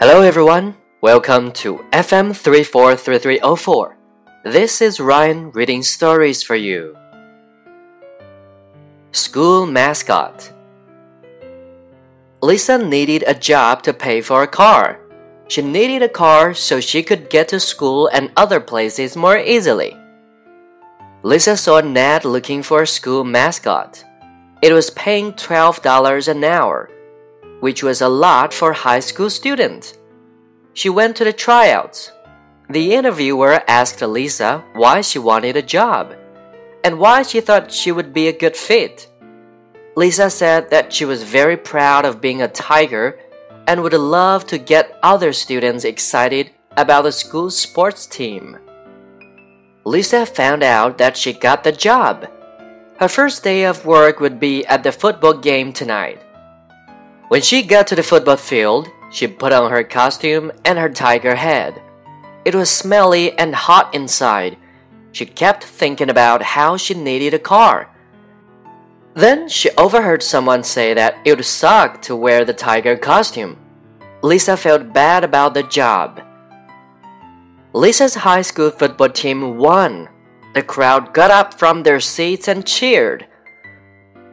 Hello everyone, welcome to FM 343304. This is Ryan reading stories for you. School Mascot Lisa needed a job to pay for a car. She needed a car so she could get to school and other places more easily. Lisa saw Ned looking for a school mascot. It was paying $12 an hour which was a lot for high school students. She went to the tryouts. The interviewer asked Lisa why she wanted a job and why she thought she would be a good fit. Lisa said that she was very proud of being a tiger and would love to get other students excited about the school sports team. Lisa found out that she got the job. Her first day of work would be at the football game tonight. When she got to the football field, she put on her costume and her tiger head. It was smelly and hot inside. She kept thinking about how she needed a car. Then she overheard someone say that it would suck to wear the tiger costume. Lisa felt bad about the job. Lisa's high school football team won. The crowd got up from their seats and cheered.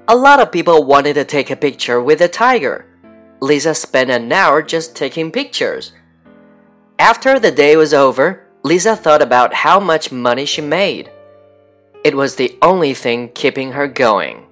A lot of people wanted to take a picture with the tiger. Lisa spent an hour just taking pictures. After the day was over, Lisa thought about how much money she made. It was the only thing keeping her going.